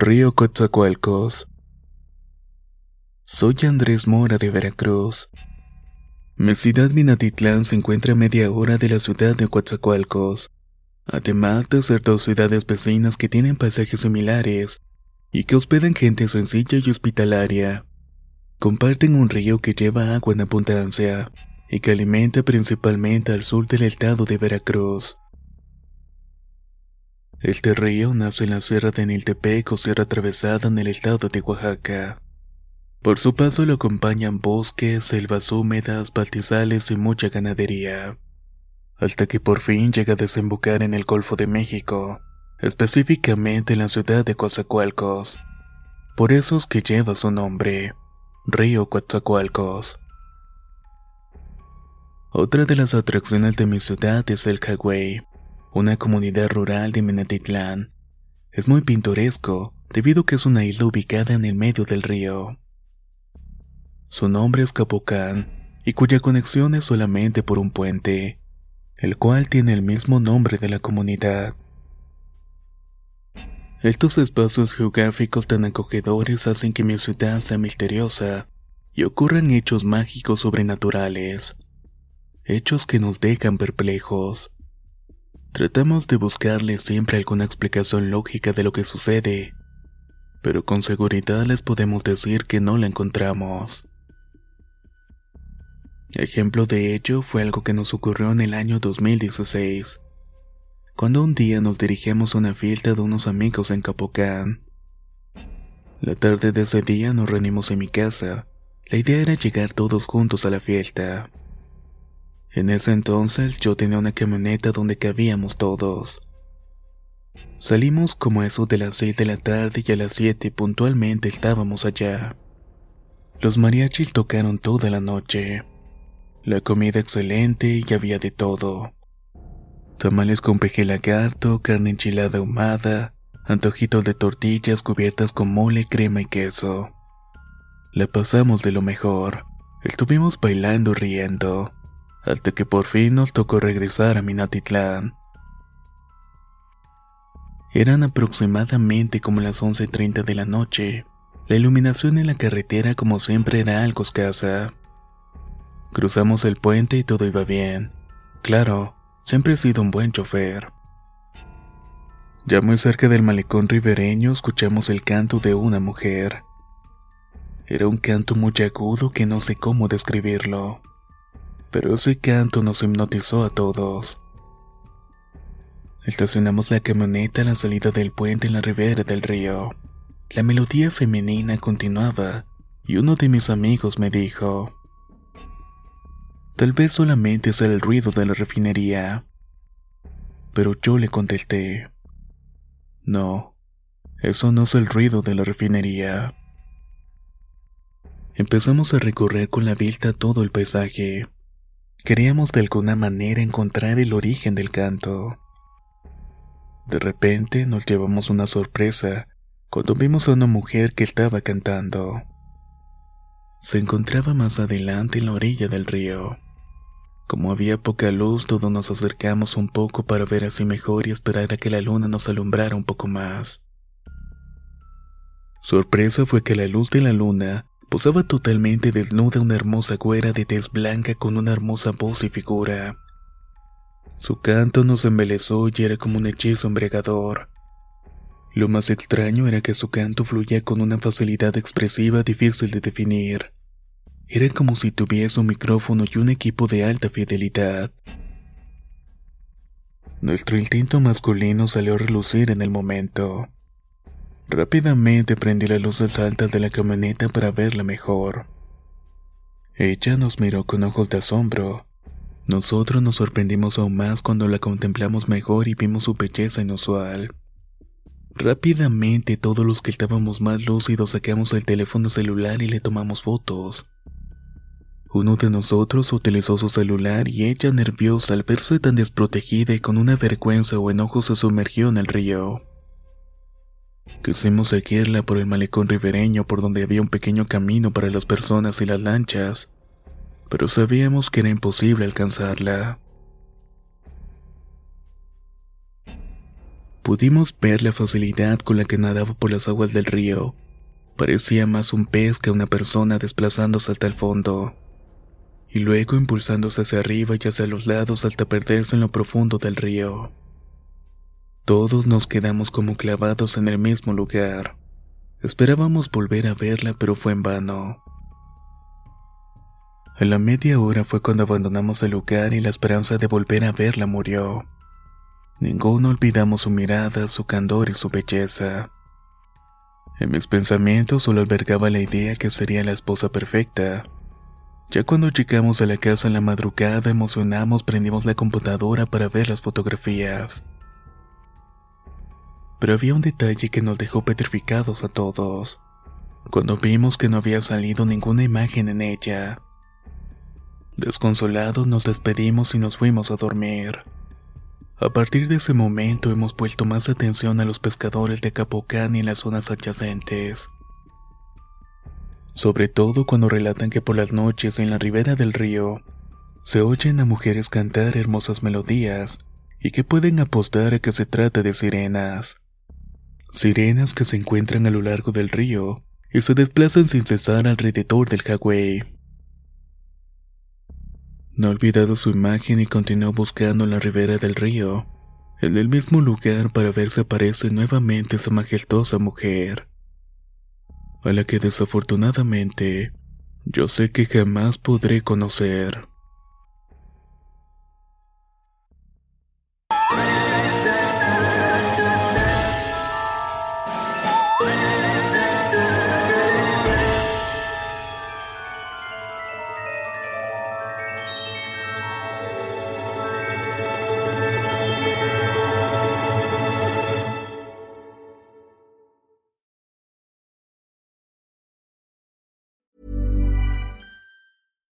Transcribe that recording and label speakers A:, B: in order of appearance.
A: Río Coatzacoalcos. Soy Andrés Mora de Veracruz. Mi ciudad Minatitlán se encuentra a media hora de la ciudad de Coatzacoalcos, además de ser dos ciudades vecinas que tienen paisajes similares y que hospedan gente sencilla y hospitalaria. Comparten un río que lleva agua en abundancia y que alimenta principalmente al sur del estado de Veracruz. Este río nace en la Sierra de Niltepec o Sierra Atravesada en el estado de Oaxaca. Por su paso lo acompañan bosques, selvas húmedas, pastizales y mucha ganadería. Hasta que por fin llega a desembocar en el Golfo de México, específicamente en la ciudad de Coatzacoalcos. Por eso es que lleva su nombre, Río Coatzacoalcos. Otra de las atracciones de mi ciudad es el Caguey, una comunidad rural de Minatitlán. Es muy pintoresco debido a que es una isla ubicada en el medio del río. Su nombre es Capocán y cuya conexión es solamente por un puente, el cual tiene el mismo nombre de la comunidad. Estos espacios geográficos tan acogedores hacen que mi ciudad sea misteriosa y ocurran hechos mágicos sobrenaturales, hechos que nos dejan perplejos. Tratamos de buscarle siempre alguna explicación lógica de lo que sucede, pero con seguridad les podemos decir que no la encontramos. Ejemplo de ello fue algo que nos ocurrió en el año 2016, cuando un día nos dirigimos a una fiesta de unos amigos en Capocán. La tarde de ese día nos reunimos en mi casa. La idea era llegar todos juntos a la fiesta. En ese entonces yo tenía una camioneta donde cabíamos todos. Salimos como eso de las 6 de la tarde y a las 7 puntualmente estábamos allá. Los mariachis tocaron toda la noche. La comida excelente y había de todo. Tamales con peje lagarto, carne enchilada ahumada, antojitos de tortillas cubiertas con mole, crema y queso. La pasamos de lo mejor. Estuvimos bailando riendo hasta que por fin nos tocó regresar a Minatitlán. Eran aproximadamente como las 11.30 de la noche. La iluminación en la carretera como siempre era algo escasa. Cruzamos el puente y todo iba bien. Claro, siempre he sido un buen chofer. Ya muy cerca del malecón ribereño escuchamos el canto de una mujer. Era un canto muy agudo que no sé cómo describirlo pero ese canto nos hipnotizó a todos. Estacionamos la camioneta a la salida del puente en la ribera del río. La melodía femenina continuaba y uno de mis amigos me dijo, Tal vez solamente sea el ruido de la refinería. Pero yo le contesté, No, eso no es el ruido de la refinería. Empezamos a recorrer con la vista todo el paisaje. Queríamos de alguna manera encontrar el origen del canto. De repente nos llevamos una sorpresa cuando vimos a una mujer que estaba cantando. Se encontraba más adelante en la orilla del río. Como había poca luz, todos nos acercamos un poco para ver así mejor y esperar a que la luna nos alumbrara un poco más. Sorpresa fue que la luz de la luna Posaba totalmente desnuda una hermosa güera de tez blanca con una hermosa voz y figura. Su canto nos embelezó y era como un hechizo embriagador. Lo más extraño era que su canto fluía con una facilidad expresiva difícil de definir. Era como si tuviese un micrófono y un equipo de alta fidelidad. Nuestro instinto masculino salió a relucir en el momento. Rápidamente prendí las luces altas de la camioneta para verla mejor. Ella nos miró con ojos de asombro. Nosotros nos sorprendimos aún más cuando la contemplamos mejor y vimos su belleza inusual. Rápidamente todos los que estábamos más lúcidos sacamos el teléfono celular y le tomamos fotos. Uno de nosotros utilizó su celular y ella, nerviosa al verse tan desprotegida y con una vergüenza o enojo, se sumergió en el río. Quisimos seguirla por el malecón ribereño por donde había un pequeño camino para las personas y las lanchas, pero sabíamos que era imposible alcanzarla. Pudimos ver la facilidad con la que nadaba por las aguas del río. Parecía más un pez que una persona desplazándose hasta el fondo, y luego impulsándose hacia arriba y hacia los lados hasta perderse en lo profundo del río. Todos nos quedamos como clavados en el mismo lugar. Esperábamos volver a verla, pero fue en vano. A la media hora fue cuando abandonamos el lugar y la esperanza de volver a verla murió. Ninguno olvidamos su mirada, su candor y su belleza. En mis pensamientos solo albergaba la idea que sería la esposa perfecta. Ya cuando llegamos a la casa en la madrugada, emocionamos, prendimos la computadora para ver las fotografías. Pero había un detalle que nos dejó petrificados a todos. Cuando vimos que no había salido ninguna imagen en ella. Desconsolados nos despedimos y nos fuimos a dormir. A partir de ese momento hemos puesto más atención a los pescadores de Capocán y las zonas adyacentes. Sobre todo cuando relatan que por las noches en la ribera del río se oyen a mujeres cantar hermosas melodías y que pueden apostar a que se trata de sirenas. Sirenas que se encuentran a lo largo del río y se desplazan sin cesar alrededor del Hawái. No ha olvidado su imagen y continuó buscando la ribera del río, en el mismo lugar para ver si aparece nuevamente esa majestuosa mujer, a la que desafortunadamente yo sé que jamás podré conocer.